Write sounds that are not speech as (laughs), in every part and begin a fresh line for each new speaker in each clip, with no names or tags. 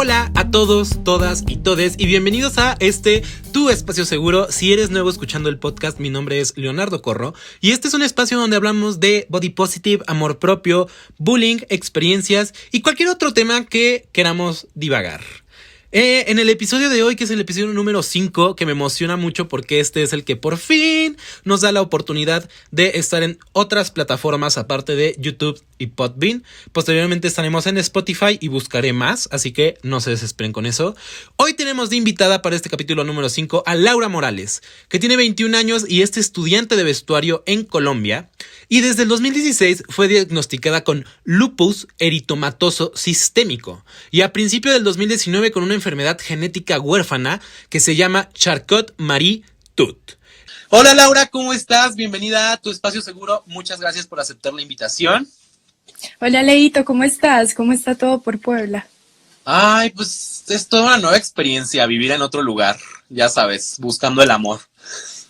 Hola a todos, todas y todes y bienvenidos a este Tu Espacio Seguro. Si eres nuevo escuchando el podcast, mi nombre es Leonardo Corro y este es un espacio donde hablamos de body positive, amor propio, bullying, experiencias y cualquier otro tema que queramos divagar. Eh, en el episodio de hoy, que es el episodio número 5, que me emociona mucho porque este es el que por fin nos da la oportunidad de estar en otras plataformas aparte de YouTube y Podbean. Posteriormente estaremos en Spotify y buscaré más, así que no se desesperen con eso. Hoy tenemos de invitada para este capítulo número 5 a Laura Morales, que tiene 21 años y es estudiante de vestuario en Colombia. Y desde el 2016 fue diagnosticada con lupus eritomatoso sistémico. Y a principio del 2019 con una enfermedad genética huérfana que se llama Charcot-Marie Tooth. Hola Laura, ¿cómo estás? Bienvenida a tu espacio seguro. Muchas gracias por aceptar la invitación.
Hola Leito, ¿cómo estás? ¿Cómo está todo por Puebla?
Ay, pues es toda una nueva experiencia vivir en otro lugar, ya sabes, buscando el amor.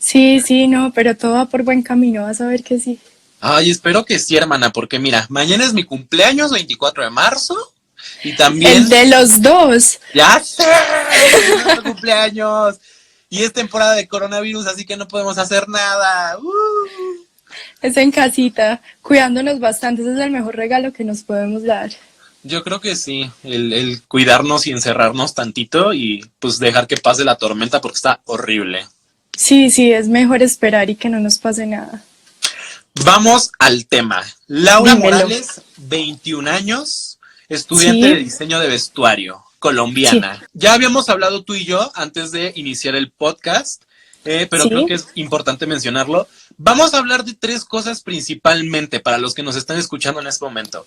Sí, sí, no, pero todo va por buen camino, vas a ver que sí.
Ay, espero que sí, hermana, porque mira, mañana es mi cumpleaños, 24 de marzo, y también...
El de los dos.
Ya sé, cumpleaños. Y es temporada de coronavirus, así que no podemos hacer nada. Uh.
Es en casita, cuidándonos bastante, ese es el mejor regalo que nos podemos dar.
Yo creo que sí, el, el cuidarnos y encerrarnos tantito y pues dejar que pase la tormenta porque está horrible.
Sí, sí, es mejor esperar y que no nos pase nada.
Vamos al tema. Laura Morales, 21 años, estudiante de diseño de vestuario, colombiana. Ya habíamos hablado tú y yo antes de iniciar el podcast, eh, pero creo que es importante mencionarlo. Vamos a hablar de tres cosas principalmente para los que nos están escuchando en este momento.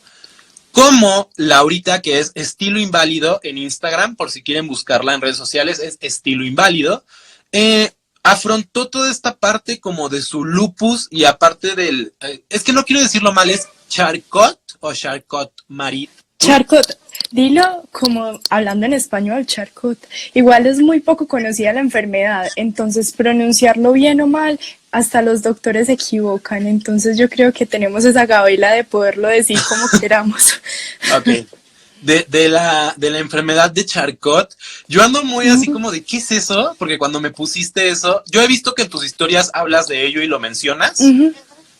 Como Laurita, que es estilo inválido en Instagram, por si quieren buscarla en redes sociales, es estilo inválido. Eh, afrontó toda esta parte como de su lupus y aparte del, eh, es que no quiero decirlo mal, es Charcot o Charcot Marie.
Charcot, dilo como hablando en español, Charcot. Igual es muy poco conocida la enfermedad, entonces pronunciarlo bien o mal, hasta los doctores se equivocan, entonces yo creo que tenemos esa gabela de poderlo decir como (laughs) queramos.
Ok de, de, la, de la enfermedad de Charcot. Yo ando muy así como de, ¿qué es eso? Porque cuando me pusiste eso, yo he visto que en tus historias hablas de ello y lo mencionas,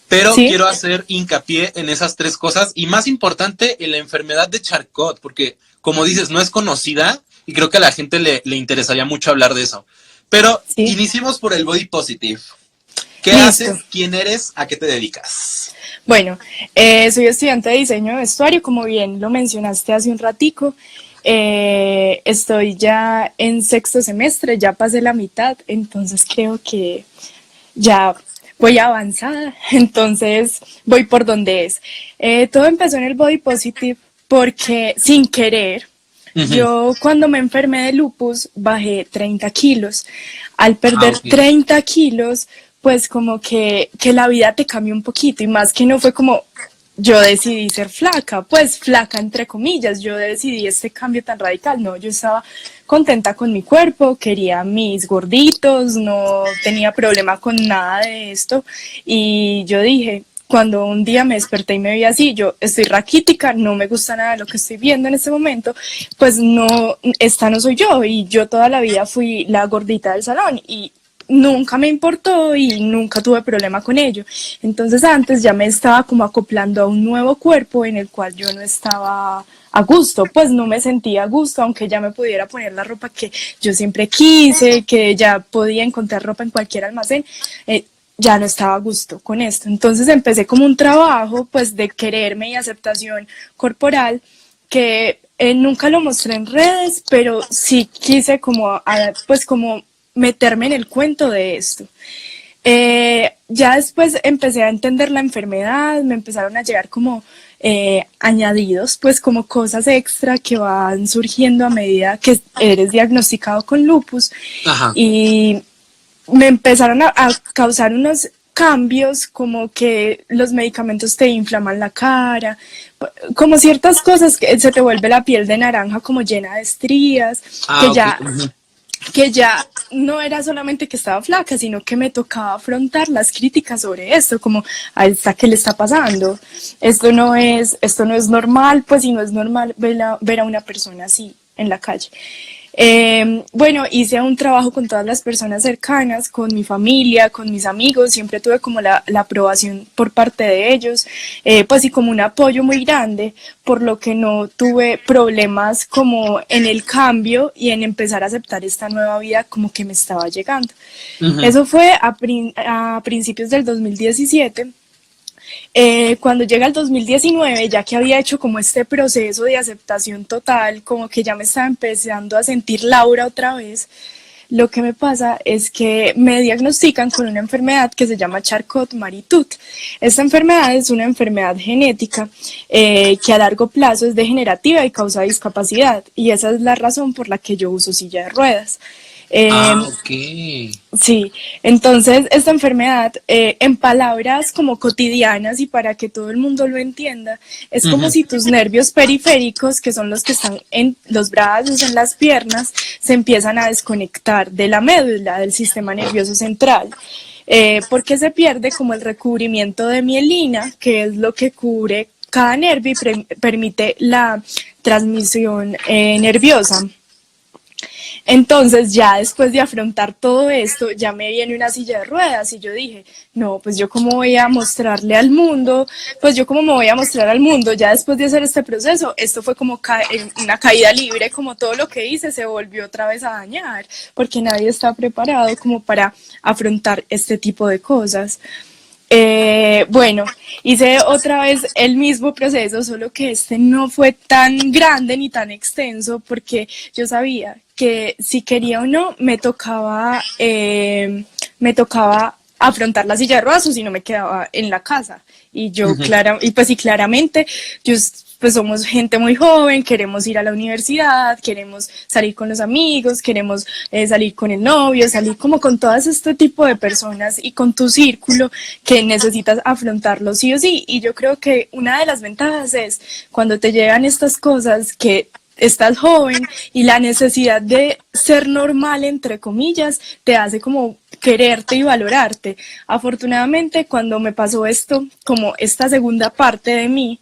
pero quiero hacer hincapié en esas tres cosas y más importante, en la enfermedad de Charcot, porque como dices, no es conocida y creo que a la gente le, le interesaría mucho hablar de eso. Pero iniciemos por el body positive. ¿Qué haces? ¿Quién eres? ¿A qué te dedicas?
Bueno, eh, soy estudiante de diseño de vestuario, como bien lo mencionaste hace un ratico. Eh, estoy ya en sexto semestre, ya pasé la mitad, entonces creo que ya voy avanzada, (laughs) entonces voy por donde es. Eh, todo empezó en el body positive porque sin querer, yo cuando me enfermé de lupus bajé 30 kilos. Al perder 30 ah, kilos, pues como que, que la vida te cambió un poquito y más que no fue como yo decidí ser flaca, pues flaca entre comillas, yo decidí este cambio tan radical, no, yo estaba contenta con mi cuerpo, quería mis gorditos, no tenía problema con nada de esto y yo dije, cuando un día me desperté y me vi así, yo estoy raquítica, no me gusta nada lo que estoy viendo en este momento, pues no, esta no soy yo y yo toda la vida fui la gordita del salón y nunca me importó y nunca tuve problema con ello. Entonces antes ya me estaba como acoplando a un nuevo cuerpo en el cual yo no estaba a gusto, pues no me sentía a gusto, aunque ya me pudiera poner la ropa que yo siempre quise, que ya podía encontrar ropa en cualquier almacén, eh, ya no estaba a gusto con esto. Entonces empecé como un trabajo pues de quererme y aceptación corporal que eh, nunca lo mostré en redes, pero sí quise como, pues como meterme en el cuento de esto. Eh, ya después empecé a entender la enfermedad, me empezaron a llegar como eh, añadidos, pues como cosas extra que van surgiendo a medida que eres diagnosticado con lupus. Y me empezaron a, causar unos cambios como que los medicamentos te inflaman la cara, como ciertas cosas que se te vuelve la piel de naranja como llena de estrías, ah, que ya que ya no era solamente que estaba flaca, sino que me tocaba afrontar las críticas sobre esto, como a esta que le está pasando. Esto no es, esto no es normal, pues si no es normal ver a, ver a una persona así. en la calle. Eh, bueno, hice un trabajo con todas las personas cercanas, con mi familia, con mis amigos, siempre tuve como la, aprobación por parte de ellos, eh, pues y como un apoyo muy grande, por lo que no tuve problemas como en el cambio y en empezar a aceptar esta nueva vida como que me estaba llegando. Eso fue a, a principios del 2017 eh, cuando llega el 2019, ya que había hecho como este proceso de aceptación total, como que ya me estaba empezando a sentir Laura otra vez, lo que me pasa es que me diagnostican con una enfermedad que se llama Charcot-Marie-Tooth. Esta enfermedad es una enfermedad genética eh, que a largo plazo es degenerativa y causa discapacidad y esa es la razón por la que yo uso silla de ruedas.
Ah, em, ok.
Sí, entonces esta enfermedad, eh, en palabras como cotidianas y para que todo el mundo lo entienda, es como si tus nervios periféricos, que son los que están en los brazos, en las piernas, se empiezan a desconectar de la médula, del sistema nervioso central. Eh, porque se pierde como el recubrimiento de mielina, que es lo que cubre cada nervio y permite la transmisión eh, nerviosa. Entonces ya después de afrontar todo esto, ya me viene una silla de ruedas y yo dije, no, pues yo cómo voy a mostrarle al mundo, pues yo cómo me voy a mostrar al mundo, ya después de hacer este proceso, esto fue como una caída libre, como todo lo que hice se volvió otra vez a dañar, porque nadie está preparado como para afrontar este tipo de cosas. Eh, bueno, hice otra vez el mismo proceso, solo que este no fue tan grande ni tan extenso porque yo sabía que si quería o no me tocaba, eh, me tocaba afrontar la silla de ruedas o si no me quedaba en la casa. Y yo, clara, y pues sí, claramente, yo pues somos gente muy joven, queremos ir a la universidad, queremos salir con los amigos, queremos eh, salir con el novio, salir como con todas este tipo de personas y con tu círculo que necesitas afrontarlo sí o sí. Y yo creo que una de las ventajas es cuando te llegan estas cosas que estás joven y la necesidad de ser normal, entre comillas, te hace como quererte y valorarte. Afortunadamente, cuando me pasó esto, como esta segunda parte de mí,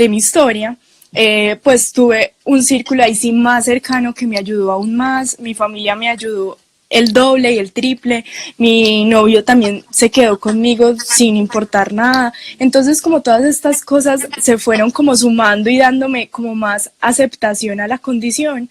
de mi historia, eh, pues tuve un círculo ahí sí más cercano que me ayudó aún más, mi familia me ayudó el doble y el triple, mi novio también se quedó conmigo sin importar nada, entonces como todas estas cosas se fueron como sumando y dándome como más aceptación a la condición,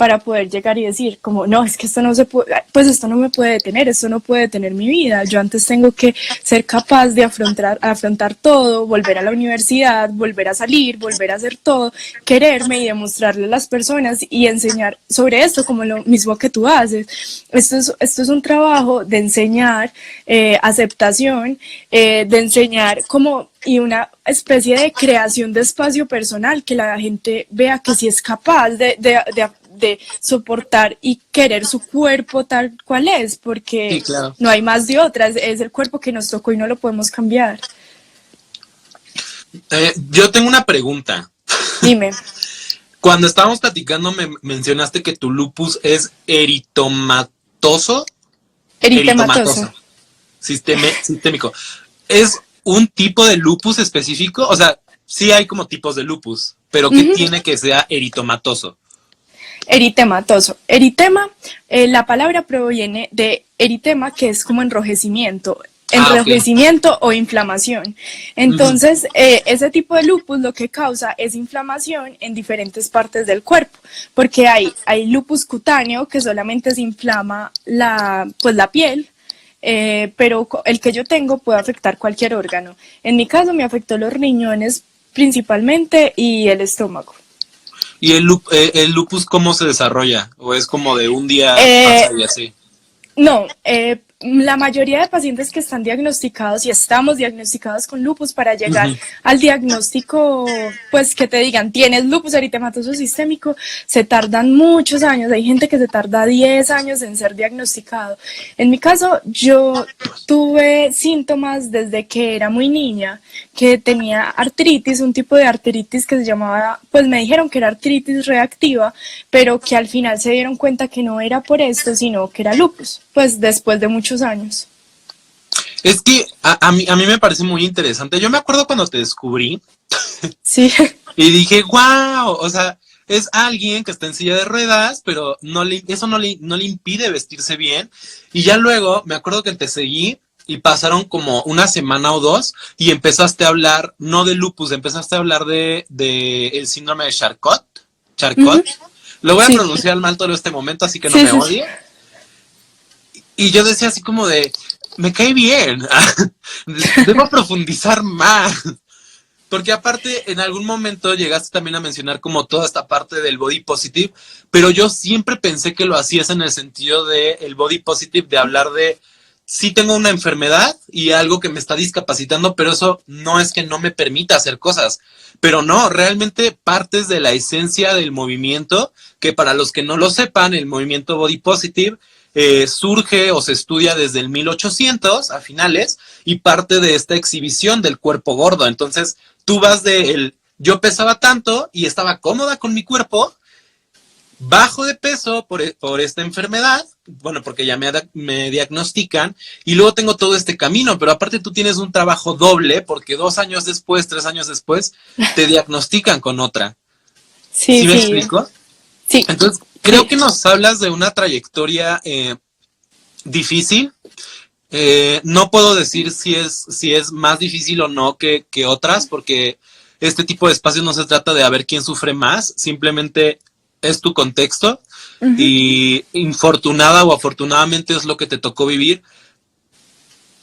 para poder llegar y decir como no, es que esto no se puede, pues esto no me puede detener, esto no puede detener mi vida, yo antes tengo que ser capaz de afrontar, afrontar todo, volver a la universidad, volver a salir, volver a hacer todo, quererme y demostrarle a las personas y enseñar sobre esto como lo mismo que tú haces. Esto es, esto es un trabajo de enseñar eh, aceptación, eh, de enseñar como y una especie de creación de espacio personal, que la gente vea que sí es capaz de, de, de, de soportar y querer su cuerpo tal cual es, porque no hay más de otras, es el cuerpo que nos tocó y no lo podemos cambiar.
Eh, yo tengo una pregunta.
Dime. (laughs)
Cuando estábamos platicando me mencionaste que tu lupus es eritomatoso.
Eritematoso.
sistémico. ¿Es un tipo de lupus específico? O sea, sí hay como tipos de lupus, pero que tiene que sea eritomatoso.
Eritematoso. Eritema, eh, la palabra proviene de eritema, que es como enrojecimiento. Ah, enrojecimiento o inflamación. Entonces, eh, ese tipo de lupus lo que causa es inflamación en diferentes partes del cuerpo, porque hay, hay lupus cutáneo que solamente se inflama la, pues, la piel, eh, pero el que yo tengo puede afectar cualquier órgano. En mi caso me afectó los riñones principalmente y el estómago.
¿Y el, eh, el lupus cómo se desarrolla? ¿O es como de un día eh, y así?
No, eh, la mayoría de pacientes que están diagnosticados y estamos diagnosticados con lupus para llegar al diagnóstico, pues que te digan, tienes lupus eritematoso sistémico, se tardan muchos años. Hay gente que se tarda 10 años en ser diagnosticado. En mi caso, yo tuve síntomas desde que era muy niña, que tenía artritis, un tipo de artritis que se llamaba, pues me dijeron que era artritis reactiva, pero que al final se dieron cuenta que no era por esto, sino que era lupus, pues después de mucho años.
Es que a, mí, a mí me parece muy interesante. Yo me acuerdo cuando te descubrí.
Sí. (laughs)
y dije, wow, o sea, es alguien que está en silla de ruedas, pero no le, eso no le, no le impide vestirse bien. Y ya luego, me acuerdo que te seguí y pasaron como una semana o dos y empezaste a hablar, no de lupus, empezaste a hablar de, de el síndrome de Charcot. Charcot. Lo voy a pronunciar mal todo este momento, así que no me odie. Y yo decía así como de, me cae bien, (laughs) debo profundizar más. Porque aparte, en algún momento llegaste también a mencionar como toda esta parte del body positive, pero yo siempre pensé que lo hacías en el sentido de el body positive, de hablar de sí tengo una enfermedad y algo que me está discapacitando, pero eso no es que no me permita hacer cosas. Pero no, realmente partes de la esencia del movimiento, que para los que no lo sepan, el movimiento body positive eh, surge o se estudia desde el 1800 a finales y parte de esta exhibición del cuerpo gordo. Entonces, tú vas de el yo pesaba tanto y estaba cómoda con mi cuerpo, bajo de peso por, e, esta enfermedad, bueno, porque ya me, me, diagnostican, y luego tengo todo este camino, pero aparte tú tienes un trabajo doble, porque dos años después, tres años después, te (laughs) diagnostican con otra.
Sí,
¿Sí me explico?
Sí.
Entonces, creo que nos hablas de una trayectoria eh, difícil. Eh, no puedo decir si es, si es más difícil o no que, que otras, porque este tipo de espacios no se trata de a ver quién sufre más, simplemente es tu contexto y infortunada o afortunadamente es lo que te tocó vivir.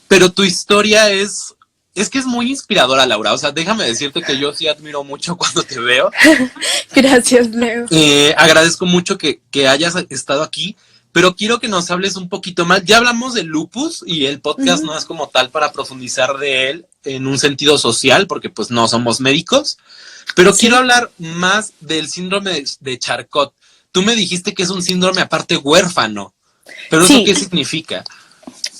Pero tu historia es, es que es muy inspiradora, Laura. O sea, déjame decirte que yo sí admiro mucho (laughs) cuando te veo. (laughs)
Gracias, Leo.
Eh, agradezco mucho que, que hayas estado aquí pero quiero que nos hables un poquito más. Ya hablamos de lupus y el podcast no es como tal para profundizar de él en un sentido social, porque pues no somos médicos, pero quiero hablar más del síndrome de Charcot. Tú me dijiste que es un síndrome aparte huérfano, pero ¿eso qué significa?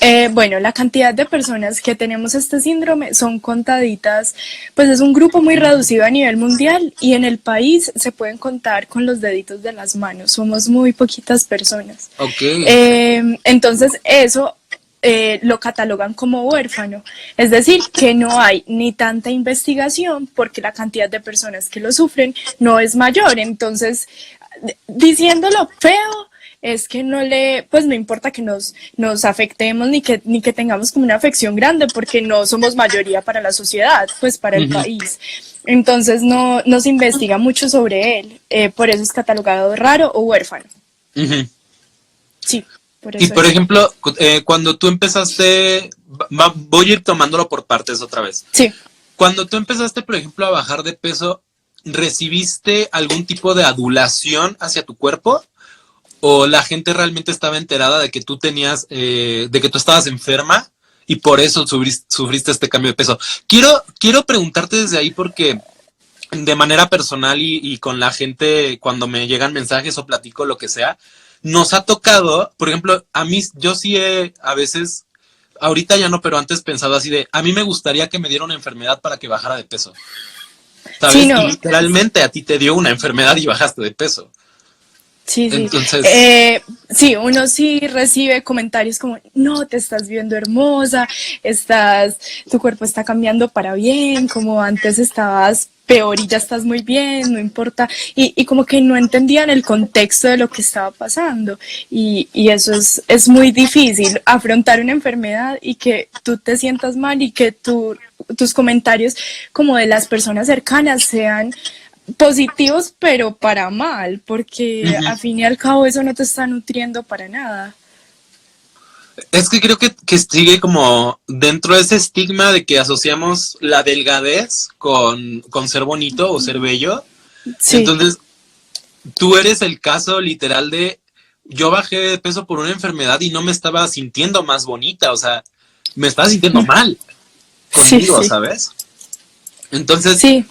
Eh, bueno, la cantidad de personas que tenemos este síndrome son contaditas, pues es un grupo muy reducido a nivel mundial y en el país se pueden contar con los deditos de las manos, somos muy poquitas personas.
Ok.
Eh, entonces eso eh, lo catalogan como huérfano, es decir, que no hay ni tanta investigación porque la cantidad de personas que lo sufren no es mayor, entonces diciéndolo feo, es que no le, pues no importa que nos, nos afectemos ni que, ni que tengamos como una afección grande, porque no somos mayoría para la sociedad, pues para el país. Entonces no, no se investiga mucho sobre él, eh, por eso es catalogado raro o huérfano. Sí.
Por eso y por ejemplo, eh, cuando tú empezaste, voy a ir tomándolo por partes otra vez.
Sí.
Cuando tú empezaste, por ejemplo, a bajar de peso, ¿recibiste algún tipo de adulación hacia tu cuerpo? O la gente realmente estaba enterada de que tú tenías, eh, de que tú estabas enferma y por eso sufriste, este cambio de peso. Quiero, quiero preguntarte desde ahí porque de manera personal y, con la gente cuando me llegan mensajes o platico lo que sea, nos ha tocado, por ejemplo, a mí, yo sí he a veces, ahorita ya no, pero antes pensado así de, a mí me gustaría que me diera una enfermedad para que bajara de peso. ¿Sabes? literalmente a ti te dio una enfermedad y bajaste de peso.
Sí, sí. Eh, sí, uno sí recibe comentarios como, no, te estás viendo hermosa, estás, tu cuerpo está cambiando para bien, como antes estabas peor y ya estás muy bien, no importa. Y, y como que no entendían el contexto de lo que estaba pasando. Y, y eso es, es muy difícil, afrontar una enfermedad y que tú te sientas mal y que tu, tus comentarios como de las personas cercanas sean positivos, pero para mal, porque a fin y al cabo eso no te está nutriendo para nada.
Es que creo que, sigue como dentro de ese estigma de que asociamos la delgadez con, ser bonito o ser bello. Entonces, tú eres el caso literal de yo bajé de peso por una enfermedad y no me estaba sintiendo más bonita, o sea, me estaba sintiendo mal conmigo, ¿sabes? Entonces, sí.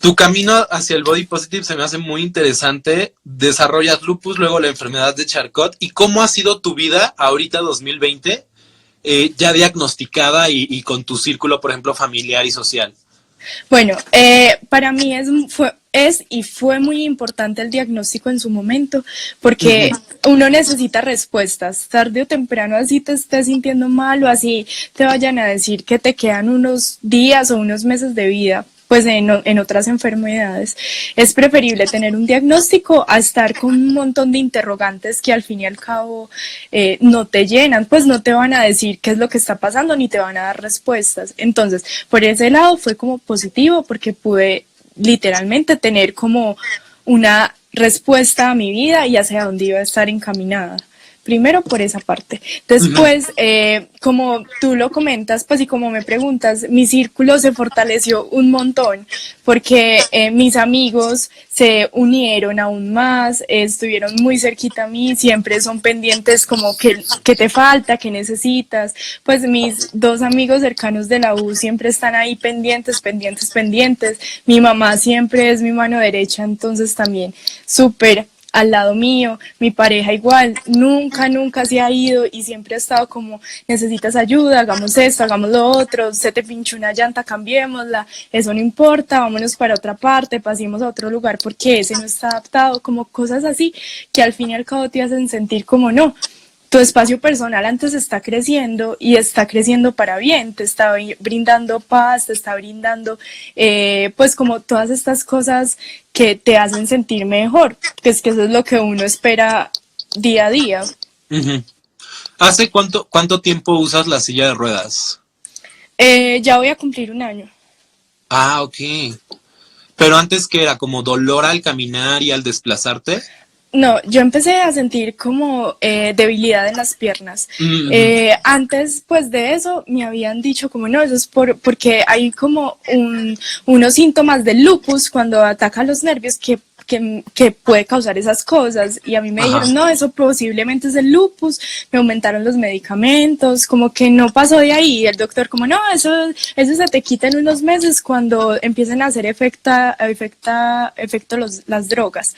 Tu camino hacia el body positive se me hace muy interesante. Desarrollas lupus, luego la enfermedad de Charcot. ¿Y cómo ha sido tu vida ahorita 2020, eh, ya diagnosticada y, con tu círculo, por ejemplo, familiar y social?
Bueno, eh, para mí es, fue, es y fue muy importante el diagnóstico en su momento, porque uno necesita respuestas. Tarde o temprano, así te estés sintiendo mal o así te vayan a decir que te quedan unos días o unos meses de vida pues en, otras enfermedades. Es preferible tener un diagnóstico a estar con un montón de interrogantes que al fin y al cabo eh, no te llenan, pues no te van a decir qué es lo que está pasando ni te van a dar respuestas. Entonces, por ese lado fue como positivo porque pude literalmente tener como una respuesta a mi vida y hacia dónde iba a estar encaminada. Primero por esa parte. Después, eh, como tú lo comentas, pues y como me preguntas, mi círculo se fortaleció un montón porque eh, mis amigos se unieron aún más, estuvieron muy cerquita a mí, siempre son pendientes como que, que te falta, que necesitas. Pues mis dos amigos cercanos de la U siempre están ahí pendientes, pendientes, pendientes. Mi mamá siempre es mi mano derecha, entonces también súper al lado mío, mi pareja igual, nunca, nunca se ha ido y siempre ha estado como, necesitas ayuda, hagamos esto, hagamos lo otro, se te pinchó una llanta, cambiémosla, eso no importa, vámonos para otra parte, pasemos a otro lugar porque ese no está adaptado, como cosas así que al fin y al cabo te hacen sentir como no, tu espacio personal antes está creciendo y está creciendo para bien, te está brindando paz, te está brindando eh, pues como todas estas cosas que te hacen sentir mejor, que es que eso es lo que uno espera día a día.
¿Hace cuánto, cuánto tiempo usas la silla de ruedas?
Eh, ya voy a cumplir un año.
Ah, ok. Pero antes que era como dolor al caminar y al desplazarte.
No, yo empecé a sentir como eh, debilidad en las piernas. Mm, eh, antes, pues de eso, me habían dicho como no, eso es por, porque hay como un, unos síntomas del lupus cuando ataca los nervios que que, puede causar esas cosas. Y a mí me dijeron, no, eso posiblemente es el lupus, me aumentaron los medicamentos, como que no pasó de ahí. Y el doctor, como, no, eso, eso se te quita en unos meses cuando empiecen a hacer efecta, efecta, efecto los, las drogas.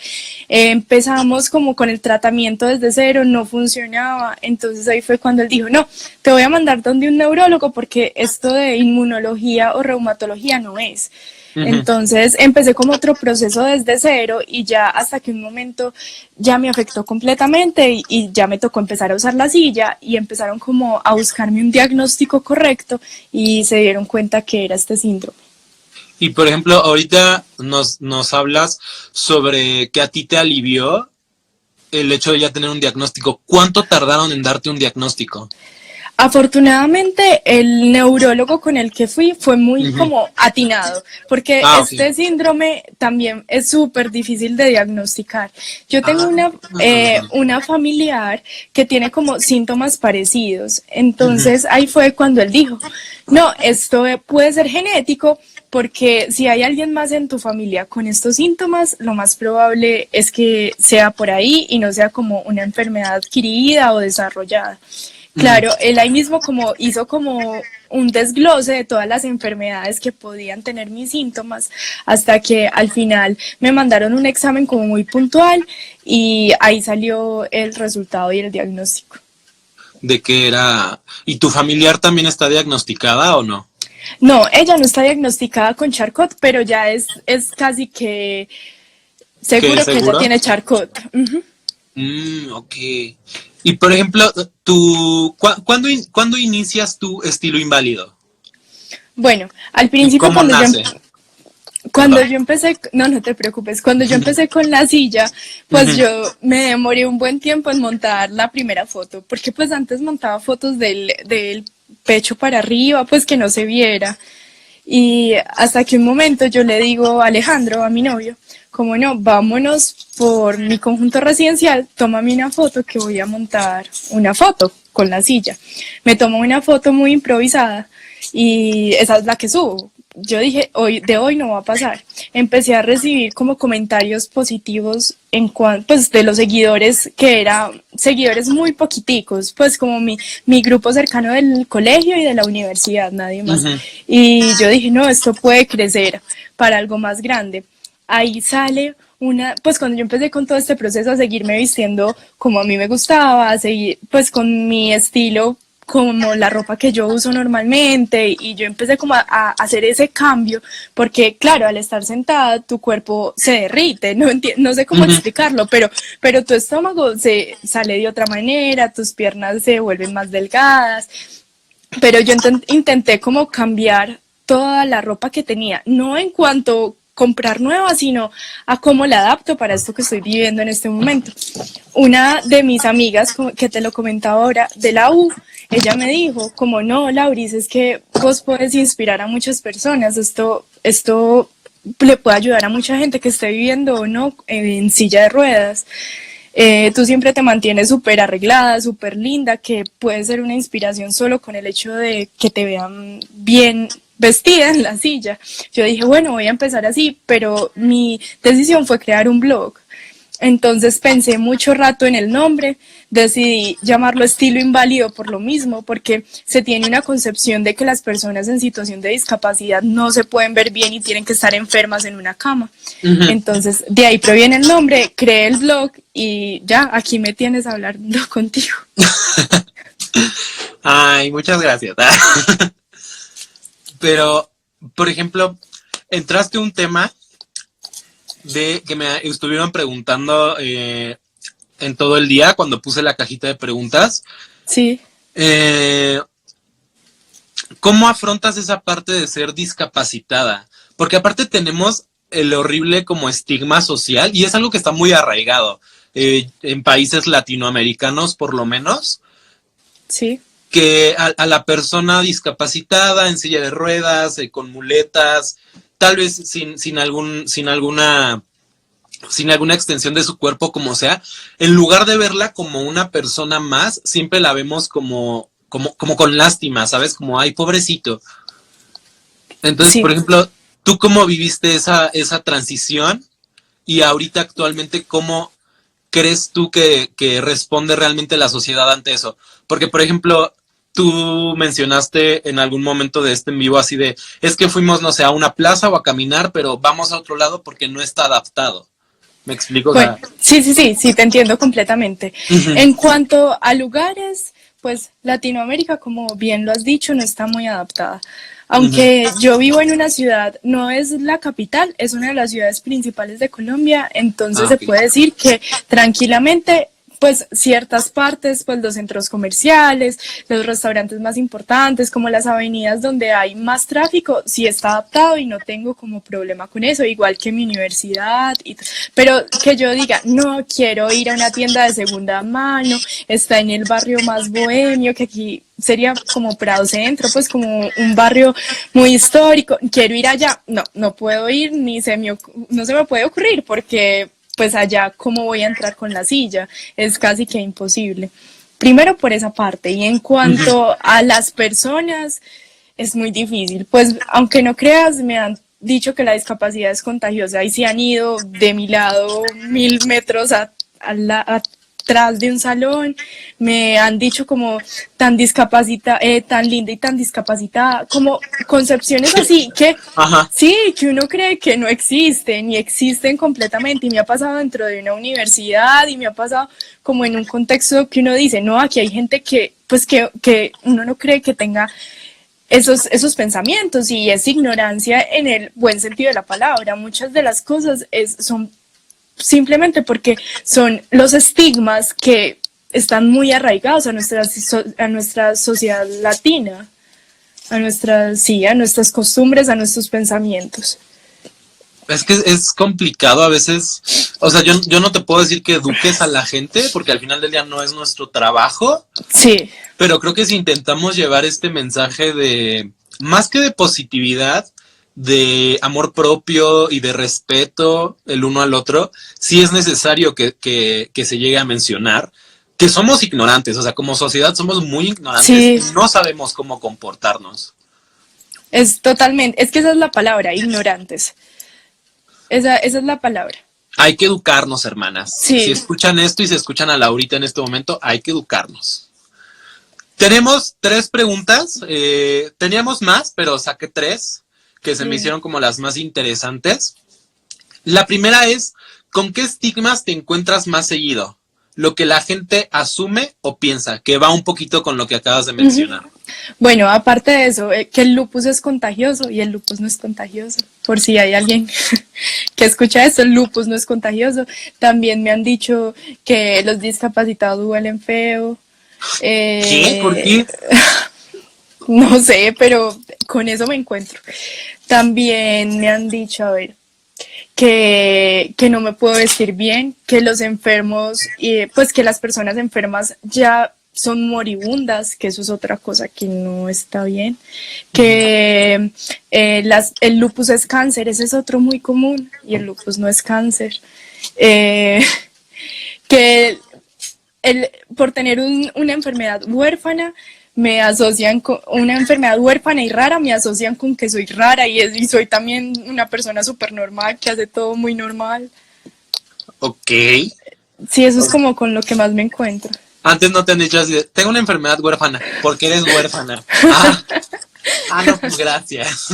empezamos como con el tratamiento desde cero, no funcionaba. Entonces ahí fue cuando él dijo, no, te voy a mandar donde un neurólogo porque esto de inmunología o reumatología no es. Entonces empecé como otro proceso desde cero y ya hasta que un momento ya me afectó completamente y, ya me tocó empezar a usar la silla y empezaron como a buscarme un diagnóstico correcto y se dieron cuenta que era este síndrome.
Y por ejemplo, ahorita nos, nos hablas sobre que a ti te alivió el hecho de ya tener un diagnóstico. ¿Cuánto tardaron en darte un diagnóstico?
Afortunadamente, el neurólogo con el que fui fue muy como atinado, porque ah, este síndrome también es súper difícil de diagnosticar. Yo tengo ah, una, eh, una familiar que tiene como síntomas parecidos, entonces ahí fue cuando él dijo, no, esto puede ser genético, porque si hay alguien más en tu familia con estos síntomas, lo más probable es que sea por ahí y no sea como una enfermedad adquirida o desarrollada. Claro, él ahí mismo como hizo como un desglose de todas las enfermedades que podían tener mis síntomas hasta que al final me mandaron un examen como muy puntual y ahí salió el resultado y el diagnóstico.
De qué era... ¿Y tu familiar también está diagnosticada o no?
No, ella no está diagnosticada con Charcot, pero ya es, es casi que seguro, que ella tiene Charcot.
Mm, ok. Y por ejemplo, tú, ¿cuándo, inicias tu estilo inválido?
Bueno, al principio cuando yo, cuando yo empecé, no, no te preocupes, cuando yo empecé con la silla, pues yo me demoré un buen tiempo en montar la primera foto, porque pues antes montaba fotos del, del pecho para arriba, pues que no se viera. Y hasta que un momento yo le digo a Alejandro, a mi novio, como no, vámonos por mi conjunto residencial, tómame una foto que voy a montar una foto con la silla. Me tomo una foto muy improvisada y esa es la que subo. Yo dije, hoy, de hoy no va a pasar. Empecé a recibir como comentarios positivos en cuanto, pues, de los seguidores, que eran seguidores muy poquiticos, pues, como mi, mi grupo cercano del colegio y de la universidad, nadie más. Y yo dije, no, esto puede crecer para algo más grande ahí sale una, pues cuando yo empecé con todo este proceso a seguirme vistiendo como a mí me gustaba, a seguir pues con mi estilo como la ropa que yo uso normalmente y yo empecé como a, hacer ese cambio porque claro, al estar sentada tu cuerpo se derrite, no, no sé cómo explicarlo, pero, pero tu estómago se sale de otra manera, tus piernas se vuelven más delgadas, pero yo intenté como cambiar toda la ropa que tenía, no en cuanto comprar nueva, sino a cómo la adapto para esto que estoy viviendo en este momento. Una de mis amigas, que te lo comentaba ahora, de la U, ella me dijo, como no, Lauris, es que vos puedes inspirar a muchas personas, esto, esto le puede ayudar a mucha gente que esté viviendo o no en silla de ruedas. Eh, tú siempre te mantienes súper arreglada, súper linda, que puede ser una inspiración solo con el hecho de que te vean bien vestida en la silla. Yo dije, bueno, voy a empezar así, pero mi decisión fue crear un blog. Entonces pensé mucho rato en el nombre, decidí llamarlo estilo inválido por lo mismo, porque se tiene una concepción de que las personas en situación de discapacidad no se pueden ver bien y tienen que estar enfermas en una cama. Entonces de ahí proviene el nombre, creé el blog y ya, aquí me tienes hablando (laughs) contigo. (laughs)
Ay, muchas gracias. (laughs) Pero, por ejemplo, entraste un tema de que me estuvieron preguntando eh, en todo el día cuando puse la cajita de preguntas.
Sí.
Eh, ¿Cómo afrontas esa parte de ser discapacitada? Porque aparte tenemos el horrible como estigma social y es algo que está muy arraigado eh, en países latinoamericanos por lo menos.
Sí
que a, la persona discapacitada en silla de ruedas, eh, con muletas, tal vez sin, sin, algún, sin alguna sin alguna extensión de su cuerpo como sea, en lugar de verla como una persona más, siempre la vemos como, como, como con lástima, ¿sabes? Como, ay, pobrecito. Entonces, por ejemplo, ¿tú cómo viviste esa, esa transición? Y ahorita actualmente, ¿cómo crees tú que, que responde realmente la sociedad ante eso? Porque, por ejemplo, tú mencionaste en algún momento de este en vivo así de, es que fuimos, no sé, a una plaza o a caminar, pero vamos a otro lado porque no está adaptado. ¿Me explico?
sí, sí, sí, sí, te entiendo completamente. En cuanto a lugares, pues Latinoamérica, como bien lo has dicho, no está muy adaptada. Aunque yo vivo en una ciudad, no es la capital, es una de las ciudades principales de Colombia, entonces ah, se puede decir que tranquilamente pues ciertas partes, pues los centros comerciales, los restaurantes más importantes, como las avenidas donde hay más tráfico, sí está adaptado y no tengo como problema con eso, igual que mi universidad, y pero que yo diga, no quiero ir a una tienda de segunda mano, está en el barrio más bohemio, que aquí sería como Prado Centro, pues como un barrio muy histórico, quiero ir allá, no, no puedo ir, ni se me, no se me puede ocurrir porque pues allá cómo voy a entrar con la silla, es casi que imposible. Primero por esa parte y en cuanto a las personas, es muy difícil, pues aunque no creas, me han dicho que la discapacidad es contagiosa y se han ido de mi lado mil metros a, a, detrás de un salón, me han dicho como tan discapacitada, eh, tan linda y tan discapacitada, como concepciones así que sí, que uno cree que no existen y existen completamente. Y me ha pasado dentro de una universidad y me ha pasado como en un contexto que uno dice, no, aquí hay gente que pues que, que uno no cree que tenga esos, esos pensamientos y es ignorancia en el buen sentido de la palabra. Muchas de las cosas es, son simplemente porque son los estigmas que están muy arraigados a nuestra, a nuestra sociedad latina, a nuestras, sí, a nuestras costumbres, a nuestros pensamientos.
Es que es complicado a veces, o sea, yo, yo no te puedo decir que eduques a la gente, porque al final del día no es nuestro trabajo.
Sí.
Pero creo que si intentamos llevar este mensaje de, más que de positividad, de amor propio y de respeto el uno al otro, sí es necesario que, se llegue a mencionar que somos ignorantes, o sea, como sociedad somos muy ignorantes y no sabemos cómo comportarnos.
Es totalmente, es que esa es la palabra, ignorantes. Esa, esa es la palabra.
Hay que educarnos, hermanas. Si escuchan esto y se escuchan a Laurita en este momento, hay que educarnos. Tenemos tres preguntas. Eh, teníamos más, pero saqué tres que se me hicieron como las más interesantes. La primera es, ¿con qué estigmas te encuentras más seguido? Lo que la gente asume o piensa, que va un poquito con lo que acabas de mencionar.
Bueno, aparte de eso, eh, que el lupus es contagioso y el lupus no es contagioso. Por si hay alguien (laughs) que escucha eso, el lupus no es contagioso. También me han dicho que los discapacitados huelen feo.
¿Qué? ¿Por qué? (laughs) (laughs)
no sé, pero con eso me encuentro. También me han dicho, a ver, que, que no me puedo vestir bien, que los enfermos, y pues que las personas enfermas ya son moribundas, que eso es otra cosa que no está bien, que eh, las, el lupus es cáncer, ese es otro muy común, y el lupus no es cáncer. Eh, (laughs) que el, por tener un, una enfermedad huérfana, me asocian con una enfermedad huérfana y rara, me asocian con que soy rara y, y soy también una persona súper normal, que hace todo muy normal.
Ok.
Sí, eso es como con lo que más me encuentro.
Antes no te han dicho así, tengo una enfermedad huérfana, porque eres huérfana. (laughs) Ah, ah no, pues gracias.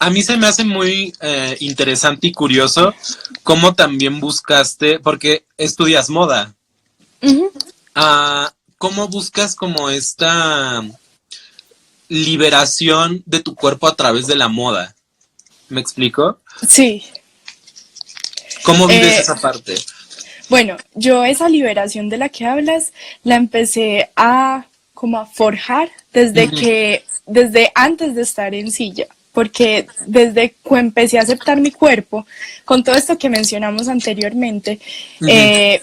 A mí se me hace muy eh, interesante y curioso cómo también buscaste, porque estudias moda. Ah, ¿Cómo buscas como esta liberación de tu cuerpo a través de la moda? ¿Me explico?
Sí.
¿Cómo vives eh, esa parte?
Bueno, yo esa liberación de la que hablas la empecé a como a forjar desde que, desde antes de estar en silla, porque desde que empecé a aceptar mi cuerpo, con todo esto que mencionamos anteriormente, eh,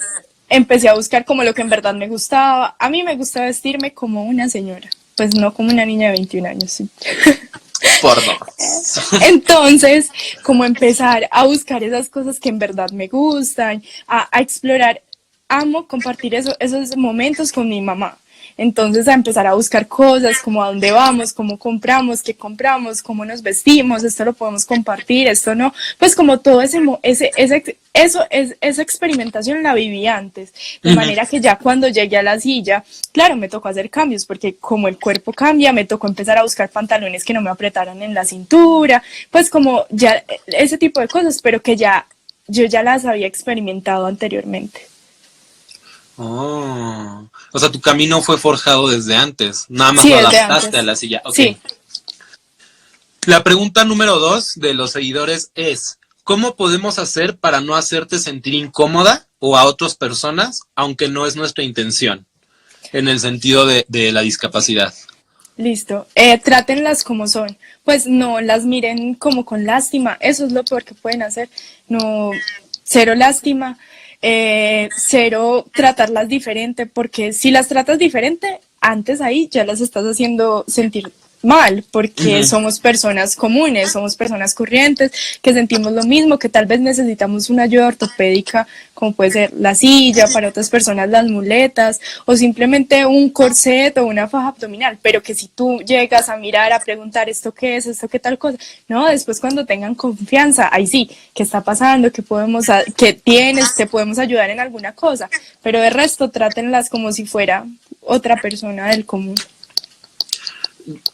empecé a buscar como lo que en verdad me gustaba. A mí me gusta vestirme como una señora, pues no como una niña de 21 años. Sí. (laughs)
Por (laughs)
Entonces, como empezar a buscar esas cosas que en verdad me gustan, a, a explorar, amo compartir eso, esos momentos con mi mamá. Entonces a empezar a buscar cosas, como a dónde vamos, cómo compramos, qué compramos, cómo nos vestimos, esto lo podemos compartir, esto no, pues como todo ese, ese, ese eso es, esa experimentación la viví antes, de manera que ya cuando llegué a la silla, claro, me tocó hacer cambios, porque como el cuerpo cambia, me tocó empezar a buscar pantalones que no me apretaran en la cintura, pues como ya ese tipo de cosas, pero que ya yo ya las había experimentado anteriormente.
Oh, o sea, tu camino fue forjado desde antes, nada más lo adaptaste a la silla. Sí. La pregunta número dos de los seguidores es, ¿cómo podemos hacer para no hacerte sentir incómoda o a otras personas, aunque no es nuestra intención, en el sentido de, la discapacidad?
Listo. Eh, trátenlas como son. Pues no las miren como con lástima. Eso es lo peor que pueden hacer. No, cero lástima eh, cero tratarlas diferente, porque si las tratas diferente, antes ahí ya las estás haciendo sentir mal, porque somos personas comunes, somos personas corrientes, que sentimos lo mismo, que tal vez necesitamos una ayuda ortopédica, como puede ser la silla, para otras personas las muletas, o simplemente un corset o una faja abdominal, pero que si tú llegas a mirar, a preguntar esto qué es, esto qué tal cosa, no, después cuando tengan confianza, ahí sí, qué está pasando, qué podemos, qué tienes, te podemos ayudar en alguna cosa, pero de resto trátenlas como si fuera otra persona del común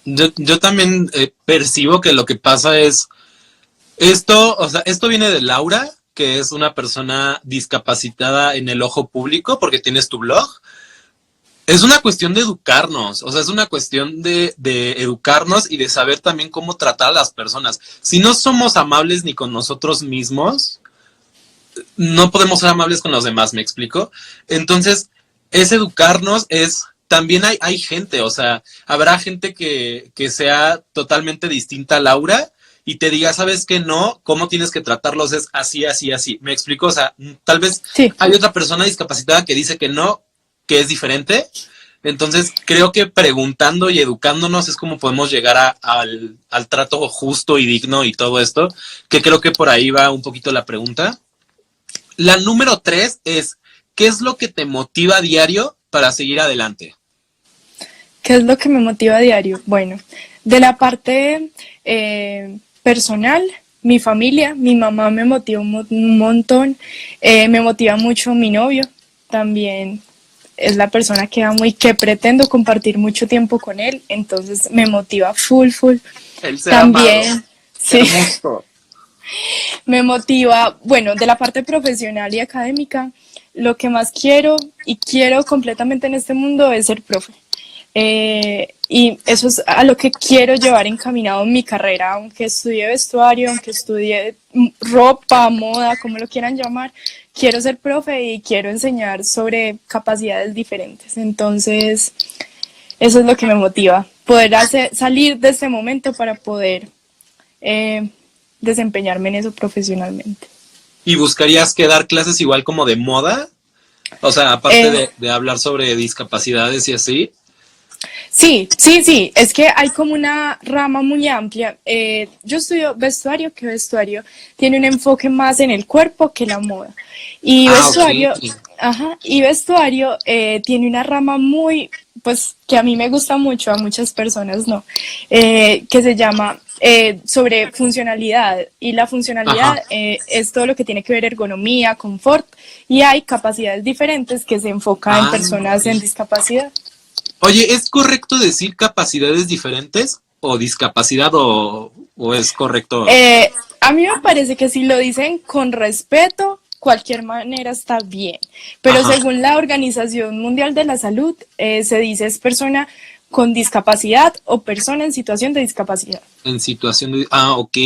yo, yo también eh, percibo que lo que pasa es, esto, o sea, esto viene de Laura, que es una persona discapacitada en el ojo público porque tienes tu blog. Es una cuestión de educarnos, o sea, es una cuestión de, de, educarnos y de saber también cómo tratar a las personas. Si no somos amables ni con nosotros mismos, no podemos ser amables con los demás, ¿me explico? Entonces, es educarnos, es también hay, hay gente, o sea, habrá gente que, sea totalmente distinta a Laura y te diga, ¿sabes qué? No, cómo tienes que tratarlos es así, así, así. ¿Me explico? O sea, tal vez hay otra persona discapacitada que dice que no, que es diferente. Entonces, creo que preguntando y educándonos es como podemos llegar al, al trato justo y digno y todo esto, que creo que por ahí va un poquito la pregunta. La número tres es, ¿qué es lo que te motiva a diario para seguir adelante?
¿Qué es lo que me motiva a diario? Bueno, de la parte eh, personal, mi familia, mi mamá me motiva un, montón, eh, me motiva mucho mi novio, también es la persona que amo y que pretendo compartir mucho tiempo con él, entonces me motiva full, full. también, sí. (laughs) me motiva, bueno, de la parte profesional y académica, lo que más quiero y quiero completamente en este mundo es ser profe. Eh, y eso es a lo que quiero llevar encaminado mi carrera, aunque estudie vestuario, aunque estudie ropa, moda, como lo quieran llamar, quiero ser profe y quiero enseñar sobre capacidades diferentes. Entonces, Eso es lo que me motiva, poder hacer, salir de este momento para poder eh, desempeñarme en eso profesionalmente.
¿Y buscarías que dar clases igual como de moda? O sea, aparte
Eh.
de, de hablar sobre discapacidades y así.
Sí, sí, sí, es que hay como una rama muy amplia. Eh, yo estudio vestuario, que vestuario tiene un enfoque más en el cuerpo que la moda. Y
Ah,
vestuario, ajá, y vestuario eh, tiene una rama muy, pues, que a mí me gusta mucho, a muchas personas no, eh, que se llama eh, sobre funcionalidad. Y la funcionalidad eh, es todo lo que tiene que ver ergonomía, confort, y hay capacidades diferentes que se enfocan en
Ah,
personas
ok.
en discapacidad.
Oye, ¿es correcto decir capacidades diferentes o discapacidad o, o es correcto?
Eh, a mí me parece que si lo dicen con respeto, cualquier manera está bien. Pero
Ajá.
según la Organización Mundial de la Salud, eh, se dice es persona con discapacidad o persona en situación de discapacidad.
En situación de... Ah, ok.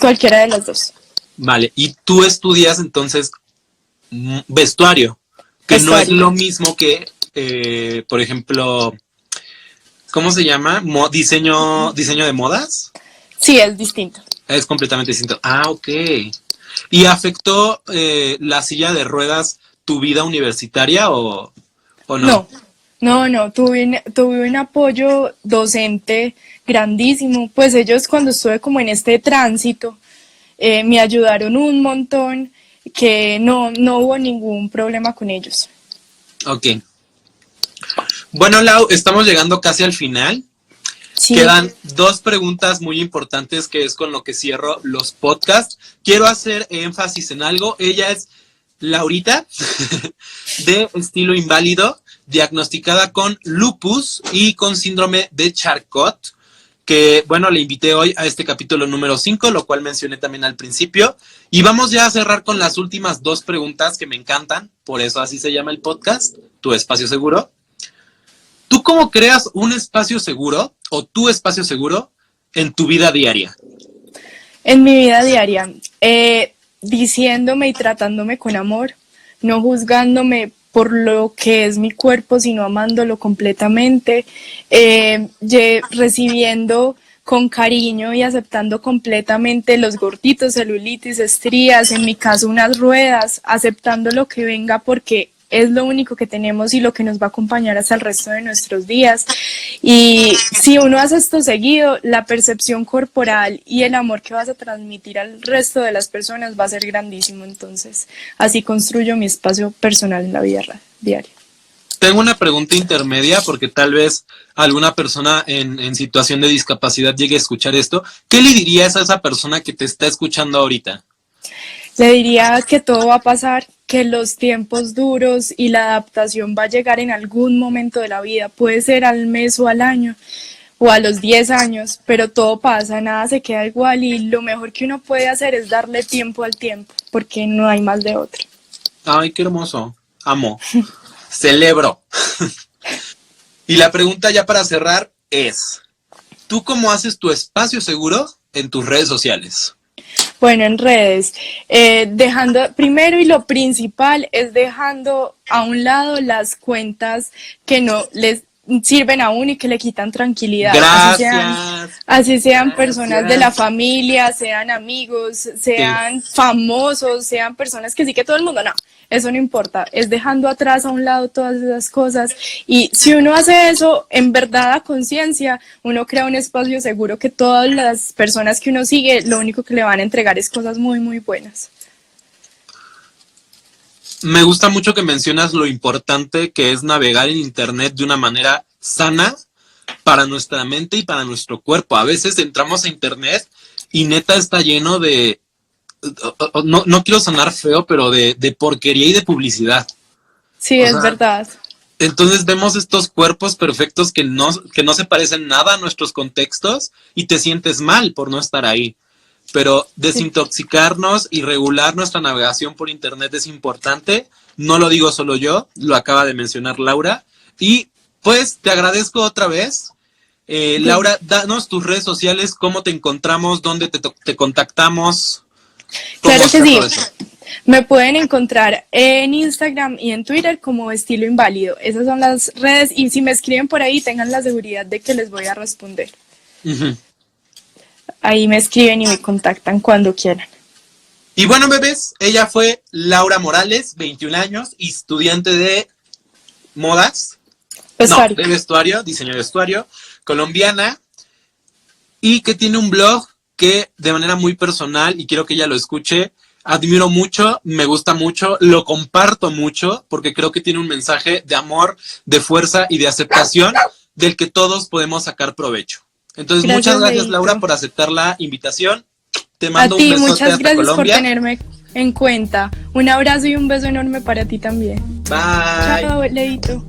Cualquiera de las dos.
Vale. Y tú estudias entonces mm, vestuario, que no es lo mismo que, eh, por ejemplo, ¿cómo se llama? Mo- diseño, diseño de modas.
Sí, es distinto.
Es completamente distinto. Ah, ok. ¿Y afectó eh, la silla de ruedas tu vida universitaria o, o no?
No, no, no, tuve un, tuve un apoyo docente grandísimo. Pues ellos cuando estuve como en este tránsito, eh, me ayudaron un montón, que no, no hubo ningún problema con ellos.
Ok. Bueno, Lau, estamos llegando casi al final.
Sí.
Quedan dos preguntas muy importantes que es con lo que cierro los podcasts. Quiero hacer énfasis en algo. Ella es Laurita, (laughs) de estilo inválido, diagnosticada con lupus y con síndrome de Charcot, que bueno, le invité hoy a este capítulo número 5, lo cual mencioné también al principio. Y vamos ya a cerrar con las últimas dos preguntas que me encantan, por eso así se llama el podcast, Tu Espacio Seguro. ¿Tú cómo creas un espacio seguro o tu espacio seguro en tu vida diaria?
En mi vida diaria, eh, diciéndome y tratándome con amor, no juzgándome por lo que es mi cuerpo, sino amándolo completamente, eh, recibiendo con cariño y aceptando completamente los gorditos, celulitis, estrías, en mi caso unas ruedas, aceptando lo que venga porque es lo único que tenemos y lo que nos va a acompañar hasta el resto de nuestros días. Y si uno hace esto seguido, la percepción corporal y el amor que vas a transmitir al resto de las personas va a ser grandísimo. Entonces, así construyo mi espacio personal en la vida diaria.
Tengo una pregunta intermedia porque tal vez alguna persona en situación de discapacidad llegue a escuchar esto. ¿Qué le dirías a esa persona que te está escuchando ahorita?
Le diría que todo va a pasar, que los tiempos duros y la adaptación va a llegar en algún momento de la vida. Puede ser al mes o al año o a los 10 años, pero todo pasa, nada se queda igual y lo mejor que uno puede hacer es darle tiempo al tiempo, porque no hay más de otro.
Ay, qué hermoso. Amo. (laughs) Celebro. (laughs) y la pregunta ya para cerrar es, ¿tú cómo haces tu espacio seguro en tus redes sociales?
Bueno, en redes, eh, dejando, primero y lo principal es dejando a un lado las cuentas que no les sirven a uno y que le quitan tranquilidad. Así sean,
Gracias.
así sean
Gracias.
personas de la familia, sean amigos, sean famosos, sean personas que sí que todo el mundo, no, eso no importa, es dejando atrás a un lado todas esas cosas y si uno hace eso en verdad a conciencia, uno crea un espacio seguro que todas las personas que uno sigue, lo único que le van a entregar es cosas muy, muy buenas.
Me gusta mucho que mencionas lo importante que es navegar en Internet de una manera sana para nuestra mente y para nuestro cuerpo. A veces entramos a Internet y neta está lleno de, no, no quiero sonar feo, pero de, de porquería y de publicidad.
Sí,
O
es
sea,
verdad.
Entonces vemos estos cuerpos perfectos que no, que no se parecen nada a nuestros contextos y te sientes mal por no estar ahí. Pero desintoxicarnos y regular nuestra navegación por internet es importante. No lo digo solo yo, lo acaba de mencionar Laura. Y pues te agradezco otra vez. Eh, Laura, danos tus redes sociales, cómo te encontramos, dónde te, te contactamos. ¿Cómo
Claro que sí. Me pueden encontrar en Instagram y en Twitter como estilo inválido. Esas son las redes y si me escriben por ahí tengan la seguridad de que les voy a responder. Ahí me escriben y me contactan cuando quieran.
Y bueno, bebés, ella fue Laura Morales, 21 años, estudiante de modas. No, de vestuario, diseño de vestuario, colombiana, y que tiene un blog que de manera muy personal, y quiero que ella lo escuche, admiro mucho, me gusta mucho, lo comparto mucho, porque creo que tiene un mensaje de amor, de fuerza y de aceptación del que todos podemos sacar provecho. Entonces, muchas gracias, Laura, por aceptar la invitación. Te mando
a ti, muchas gracias por tenerme en cuenta. Un abrazo y un beso enorme para ti también.
Bye.
Chao, Leito.